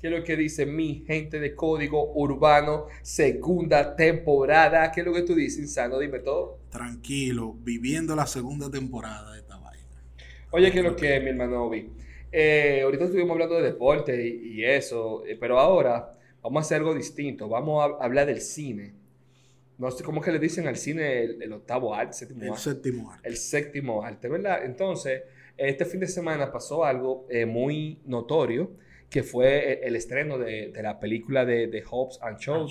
¿Qué es lo que dice mi gente de Código Urbano? Segunda temporada. ¿Qué es lo que tú dices, Insano? Dime todo. Tranquilo, viviendo la segunda temporada de esta vaina. Oye, ¿qué es lo que es, mi hermano Obi? Eh, ahorita estuvimos hablando de deporte y, y eso, eh, pero ahora vamos a hacer algo distinto. Vamos a hablar del cine. No sé cómo que le dicen al cine el, el octavo arte, séptimo El arte. séptimo arte. el séptimo arte, ¿verdad? Entonces, este fin de semana pasó algo eh, muy notorio, que fue el, el estreno de, de la película de, de Hobbs and Shaw,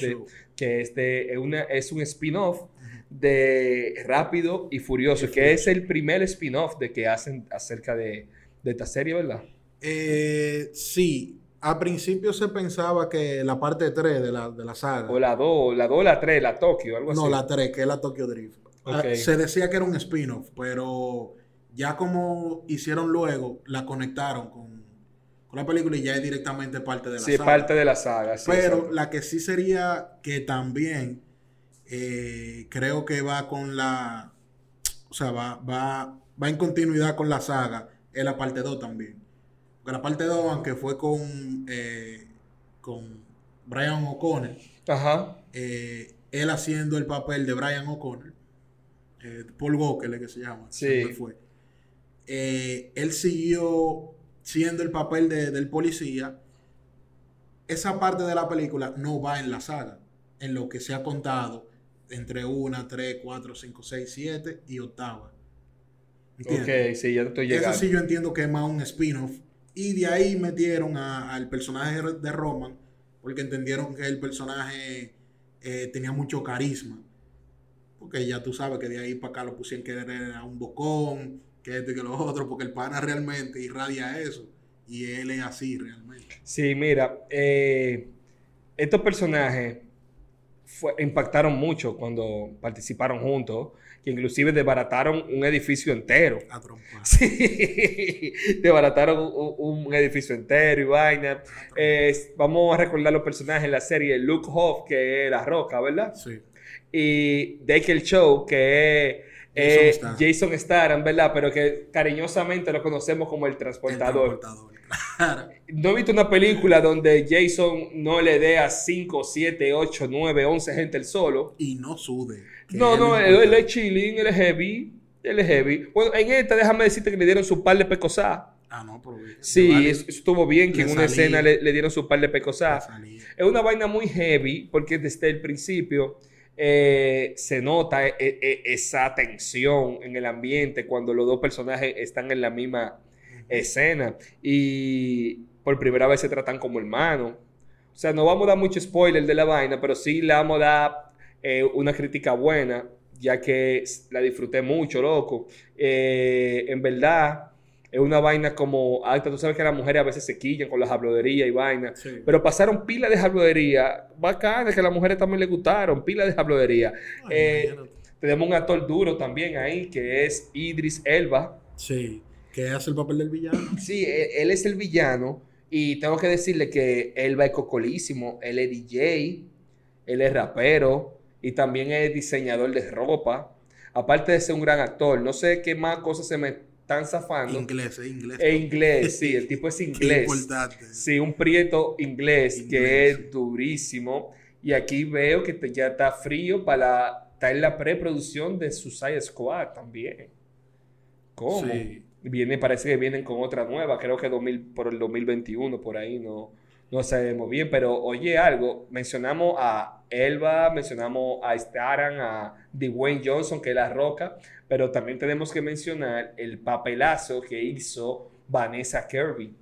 que es, de, una, es un spin-off de Rápido y Furioso, que es el primer spin-off de que hacen acerca de, de esta serie, ¿verdad? Eh, sí, a principio se pensaba que la parte 3 de la, de la saga, O la 2, la 2, la 3, la Tokio, algo así. no la 3, que es la Tokyo Drift, ah, se decía que era un spin-off, pero ya como hicieron luego, la conectaron con, con la película y ya es directamente parte de la Sí, saga. parte de la saga. sí, Pero exacto. la que sí sería que también eh, creo que va con la. O sea, va, va, va en continuidad con la saga. Es la parte 2 también. Porque la parte 2, aunque fue con, eh, con Brian O'Connor, Ajá. eh, él haciendo el papel de Brian O'Connor, eh, Paul Walker, que se llama. Sí. fue. Él siguió siendo el papel de- del policía. Esa parte de la película no va en la saga, en lo que se ha contado entre una, tres, cuatro, cinco, seis, siete y octava. ¿Entiendes? Ok, sí, ya estoy Eso llegando. sí yo entiendo que es más un spin-off. Y de ahí metieron al personaje de Roman, porque entendieron que el personaje eh, tenía mucho carisma. Porque ya tú sabes que de ahí para acá lo pusieron que era un bocón, que esto y que lo otro, porque el pana realmente irradia eso. Y él es así realmente. Sí, mira, eh, estos personajes fue- impactaron mucho cuando participaron juntos, que inclusive desbarataron un edificio entero. A trompar. Sí, desbarataron un, un- un edificio entero y vaina. Eh, vamos a recordar los personajes en la serie Luke Hoff, que es La Roca, ¿verdad? Sí. Y Dake Show, que es Jason eh, Statham. Jason Statham, ¿verdad? Pero que cariñosamente lo conocemos como el El transportador. transportador, claro. No he visto una película donde Jason no le dé a 5, 7, 8, 9, 11 gente el solo. Y no sude. No, no, él, es chilling, él es heavy. Él es heavy. Bueno, en esta, déjame decirte que le dieron su par de pecosá. Ah, no, pero. Sí, vale, eso, estuvo bien que le en una escena le, le dieron su par de salía. Es una vaina muy heavy porque desde el principio eh, se nota eh, eh, esa tensión en el ambiente cuando los dos personajes están en la misma escena y por primera vez se tratan como hermanos. O sea, no vamos a dar mucho spoiler de la vaina, pero sí le vamos a dar eh, una crítica buena, ya que la disfruté mucho, loco. Eh, en verdad, es una vaina como alta. Tú sabes que las mujeres a veces se quillan con las habladerías y vainas. Sí. Pero pasaron pila de habladería. Bacana, que a las mujeres también les gustaron. Pila de habladería. Ay, Eh, tenemos un actor duro también ahí, que es Idris Elba. Sí, que hace el papel del villano. Sí, e- él es el villano. Y tengo que decirle que Elba es cocolísimo. Él es DJ. Él es rapero. Y también es diseñador de ropa. Aparte de ser un gran actor. No sé qué más cosas se me están zafando. Inglés, es inglés. Es inglés, sí. El tipo es Qué inglés. importante. Sí, un prieto inglés, que es durísimo. Y aquí veo que te- ya está frío para estar en la preproducción de Suicide Squad también. ¿Cómo? Sí. Viene, parece que vienen con otra nueva, creo que 2000, por el 2021, por ahí, no, no sabemos bien. Pero oye algo, mencionamos a Elba, mencionamos a Staran, a Dwayne Johnson, que es la roca, pero también tenemos que mencionar el papelazo que hizo Vanessa Kirby,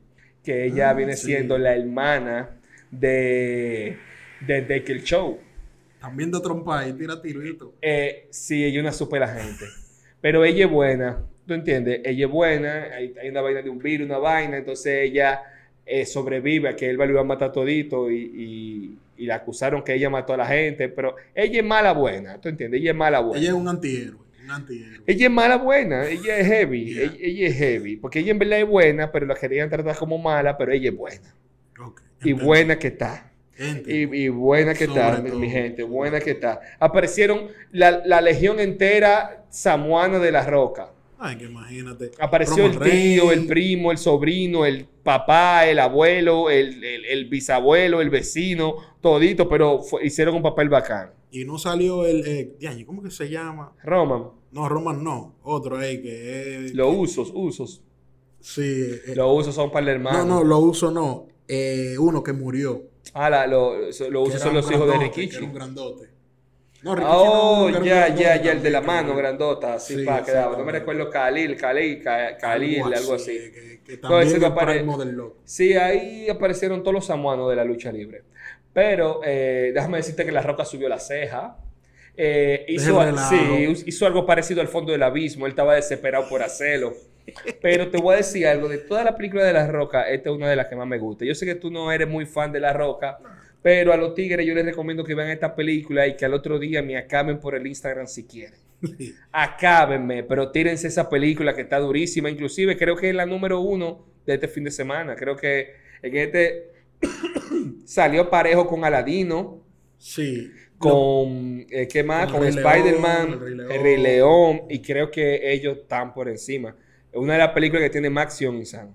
que ella Ah, viene sí. siendo la hermana de, de Deckel Show. También de trompa y tira todo. Eh, sí, ella es una super agente. Pero ella es buena, ¿tú entiendes? Ella es buena, hay, hay una vaina de un virus, una vaina, entonces ella eh, sobrevive a que él lo iba a matar todito y, y, y la acusaron que ella mató a la gente, pero ella es mala buena, ¿tú entiendes? Ella es mala buena. Ella es un antihéroe. Un antihéroe. Ella es mala buena, ella es heavy, Yeah. ella, ella es heavy, porque ella en verdad es buena, pero la querían tratar como mala, pero ella es buena. Y buena que está. Y, y buena que Sobre está, mi gente, buena que está. Aparecieron la, la legión entera samuana de la roca. Ay, que imagínate. Apareció el tío, Rey. el primo, el sobrino, el papá, el abuelo, el, el- el bisabuelo, el vecino, todito, pero fue- hicieron un papel bacán. Y no salió el. Eh, ¿Cómo que se llama? Roman, No, Roman no. Otro, eh, que es. los usos, usos. Sí. eh, Los usos son para el no, hermano. no, lo uso no. Eh, uno que murió. Ah, la- lo- los que usos son los hijos de grandote, que Rikichi. Era un grandote. No, Oh, ya, ya, ya, el de la mano, grandota, así Sí, para quedaba. No me recuerdo, Khalil, Khalil, Khalil, algo así. Que, que, que No, también apare- del loco. Sí, ahí aparecieron todos los samuanos de la lucha libre. Pero eh, déjame decirte que La Roca subió la ceja. Eh, hizo, sí, hizo algo parecido al fondo del abismo. Él estaba desesperado por hacerlo. Pero te voy a decir algo. De toda la película de La Roca, esta es una de las que más me gusta. Yo sé que tú no eres muy fan de La Roca. Pero a los tigres yo les recomiendo que vean esta película y que al otro día me acaben por el Instagram si quieren. Acábenme, pero tírense esa película que está durísima. Inclusive creo que es la número uno de este fin de semana. Creo que en este salió parejo con Aladino, Sí. con eh, ¿qué más? Con Spider-Man, el Rey León. el Rey León, y creo que ellos están por encima. Es una de las películas que tiene más acción, Isan.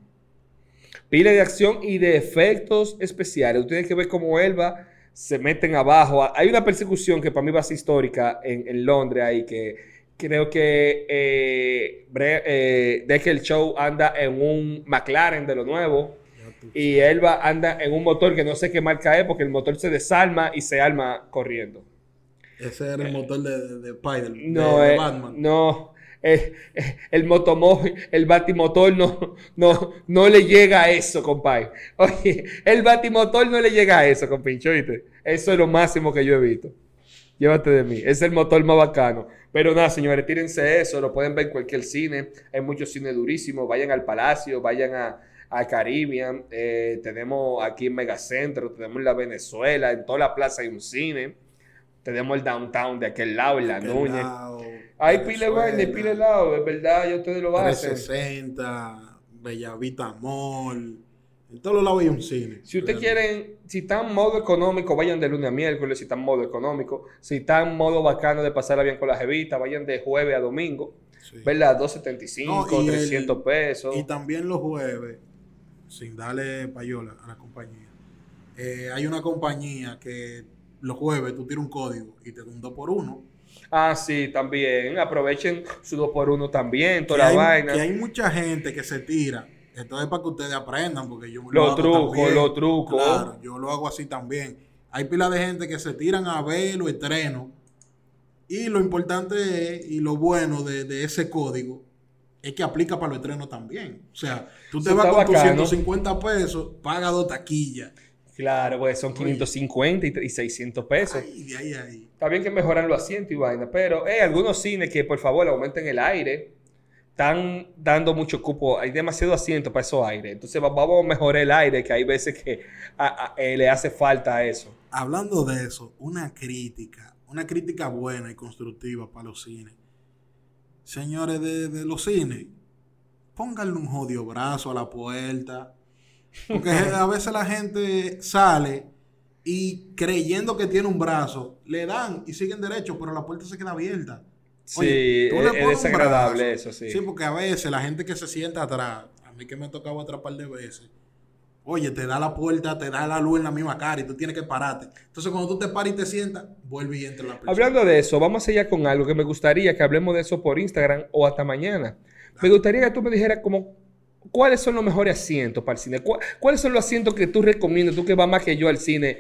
Pila de acción y de efectos especiales. Ustedes que ver cómo Elba se meten abajo. Hay una persecución que para mí va a ser histórica en, en Londres ahí que creo que eh, eh, Decker Show anda en un McLaren de lo nuevo. Y Elba anda en un motor que no sé qué marca es porque el motor se desarma y se arma corriendo. Ese era el motor de, de, de Spider, de- No, de, eh, Batman. no. eh, eh, el motomóvil, el batimotor no, no, no le llega a eso, compadre. Oye, el batimotor no le llega a eso, compincho, ¿viste? Eso es lo máximo que yo he visto. Llévate de mí. Es el motor más bacano. Pero nada, señores, tírense eso. Lo pueden ver en cualquier cine. Hay muchos cines durísimos. Vayan al Palacio, vayan a, a Caribbean. Eh, tenemos aquí en Megacentro, tenemos en la Venezuela. En toda la plaza hay un cine. Tenemos el downtown de aquel lado, en la Núñez. lado, Hay pile de vaina y Venezuela, pile lado. Es verdad, ya ustedes lo hacen. 360, Bellavita Mall. En todos los lados hay un cine. Si ustedes quieren, si están en modo económico, vayan de lunes a miércoles, si están en modo económico. Si están en modo bacano de pasarla bien con la jevita, vayan de jueves a domingo. Sí. ¿Verdad? 275, No, y el- 300 pesos. Y también los jueves, sin darle payola a la compañía, eh, hay una compañía que los jueves tú tiras un código y te da un 2 por 1 Ah, sí, también. Aprovechen su 2x1 también, toda que, la hay, vaina. que hay mucha gente que se tira. Esto es para que ustedes aprendan, porque yo lo Los hago trucos, también. los trucos. Claro, yo lo hago así también. Hay pila de gente que se tiran a ver los estrenos. Y lo importante es, y lo bueno de, de ese código, es que aplica para los estrenos también. O sea, tú te Eso vas con tus bacano. 150 pesos, paga dos taquillas. Claro, pues son 550 y, y 600 pesos. Ay. Está bien que mejoran los asientos y vaina, pero hay algunos cines que por favor aumenten el aire. Están dando mucho cupo, hay demasiado asiento para esos aires. Entonces va- vamos a mejorar el aire, que hay veces que a- a- eh, le hace falta a eso. Hablando de eso, una crítica, una crítica buena y constructiva para los cines. Señores de, de los cines, pónganle un jodido brazo a la puerta. Porque a veces la gente sale y creyendo que tiene un brazo, le dan y siguen derecho, pero la puerta se queda abierta. Sí, Oye, le es, desagradable eso, sí. Sí, porque a veces la gente que se sienta atrás, a mí que me ha tocado atrapar de veces, oye, te da la puerta, te da la luz en la misma cara y tú tienes que pararte. Entonces, cuando tú te paras y te sientas, vuelve y entra la persona. Hablando de eso, vamos allá con algo que me gustaría que hablemos de eso por Instagram o hasta mañana. Me gustaría que tú me dijeras como cuáles son los mejores asientos para el cine. ¿Cuál- ¿Cuáles son los asientos que tú recomiendas? Tú que vas más que yo al cine.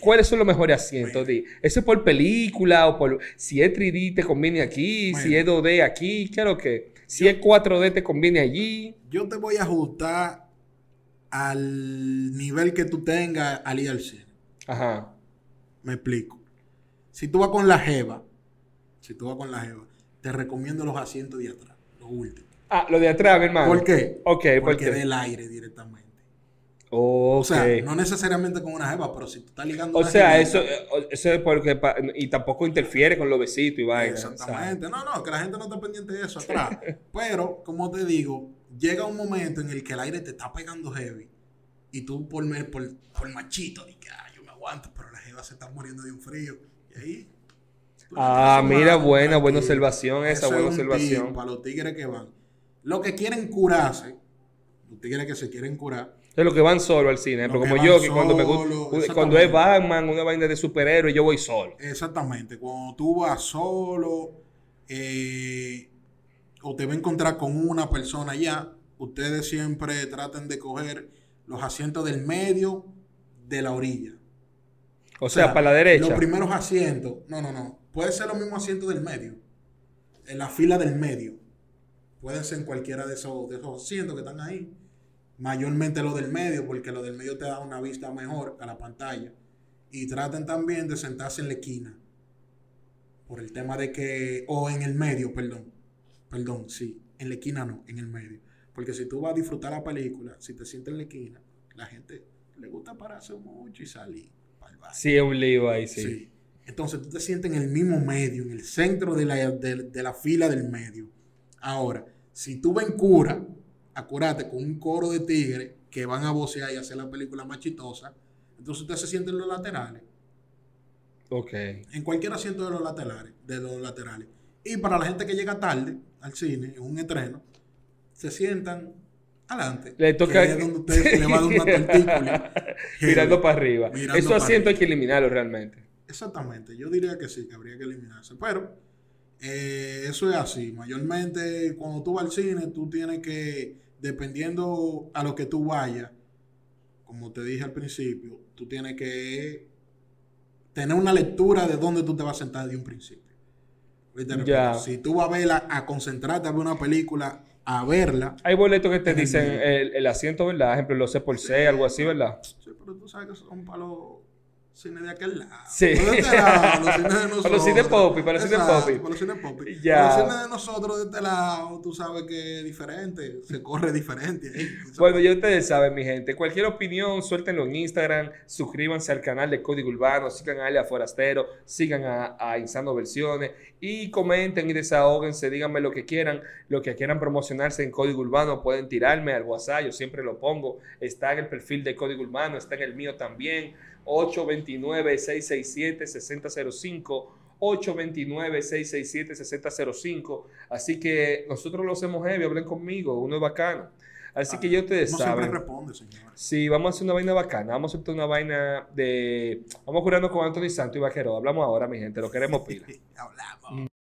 ¿Cuáles son los mejores asientos? Bueno. ¿Eso es por película o por... Si es 3D te conviene aquí, si es Bueno. 2D aquí, claro que... Si es 4D te conviene allí. Yo te voy a ajustar al nivel que tú tengas al ir al cine. Ajá. Me explico. Si tú vas con la jeva, si tú vas con la jeva, te recomiendo los asientos de atrás, los últimos. Ah, lo de atrás, mi hermano. ¿Por qué? Ok, ¿por Porque qué? del aire directamente. O sea, no necesariamente con una jeva, pero si tú estás ligando O una sea, eso, eh, eso es porque... pa- y tampoco interfiere con los besitos y vaina. ¿sabes? Exactamente. No, no, que la gente no está pendiente de eso atrás. Pero, como te digo, llega un momento en el que el aire te está pegando heavy y tú por, por, por machito, dices, ah, yo me aguanto, pero la jeva se está muriendo de un frío. Y ahí, Ah, mira, buena, buena observación esa, buena observación. para los tigres que van. Los que quieren curarse, los tigres que se quieren curar, Es lo que van solo al cine, Los pero como yo, que cuando, me gusta, cuando es Batman, una vaina de superhéroe, yo voy solo. exactamente, cuando tú vas solo eh, o te va a encontrar con una persona ya, ustedes siempre traten de coger los asientos del medio de la orilla. O sea, para la derecha. Los primeros asientos, no, no, no. Puede ser los mismos asientos del medio. En la fila del medio. Pueden ser en cualquiera de esos, de esos asientos que están ahí. Mayormente los del medio, porque los del medio te da una vista mejor a la pantalla. Y traten también de sentarse en la esquina. Por el tema de que. O en el medio, perdón. Perdón, sí. En la esquina no, en el medio. Porque si tú vas a disfrutar la película, si te sientes en la esquina, la gente le gusta pararse mucho y salir. Sí, es un lío ahí, sí. Sí. Entonces tú te sientes en el mismo medio, en el centro de la, de, de la fila del medio. Ahora, si tú ven cura, acurate con un coro de tigres que van a vocear y hacer la película más chistosa, entonces usted se siente en los laterales, Ok. en cualquier asiento de los laterales, de los laterales. Y para la gente que llega tarde al cine, en un estreno, se sientan adelante. Le toca- que es donde usted le va a dar una tortícola. Mirando para arriba. Mirando Esos asientos hay que eliminarlos realmente. Exactamente, yo diría que sí, que habría que eliminarse. Pero eh, eso es así. Mayormente, cuando tú vas al cine, tú tienes que, dependiendo a lo que tú vayas, como te dije al principio, tú tienes que tener una lectura de dónde tú te vas a sentar de un principio. Ya. Si tú vas a verla, a concentrarte a ver una película, a verla. Hay boletos que te dicen el, el asiento, ¿verdad? Por ejemplo, los C por C, algo así, ¿verdad? Sí, pero tú sabes que son para los cines de aquel lado. Sí. Para este lado, los cines de nosotros. Para los cines popi, para los cines popi. Para los cines popi. Ya. Para los cines de nosotros de este lado, tú sabes que es diferente. Se corre diferente ahí. Bueno, ya ustedes saben, mi gente. Cualquier opinión, suéltenlo en Instagram. Suscríbanse al canal de Código Urbano. Sigan a Elia Forastero. Sigan a, a Insano Versiones. Y comenten y desahóguense. Díganme lo que quieran. Lo que quieran promocionarse en Código Urbano. Pueden tirarme al WhatsApp. Yo siempre lo pongo. Está en el perfil de Código Urbano. Está en el mío también. 829-667-6005. 829-667-6005. Así que nosotros lo hacemos heavy. Hablen conmigo. Uno es bacano. Así que ya ustedes No siempre saben. responde, señores. Sí, vamos a hacer una vaina bacana. Vamos a hacer una vaina de. Vamos a curarnos con Anthony Santo y Vaquero. Hablamos ahora, mi gente. Lo queremos pila. Hablamos.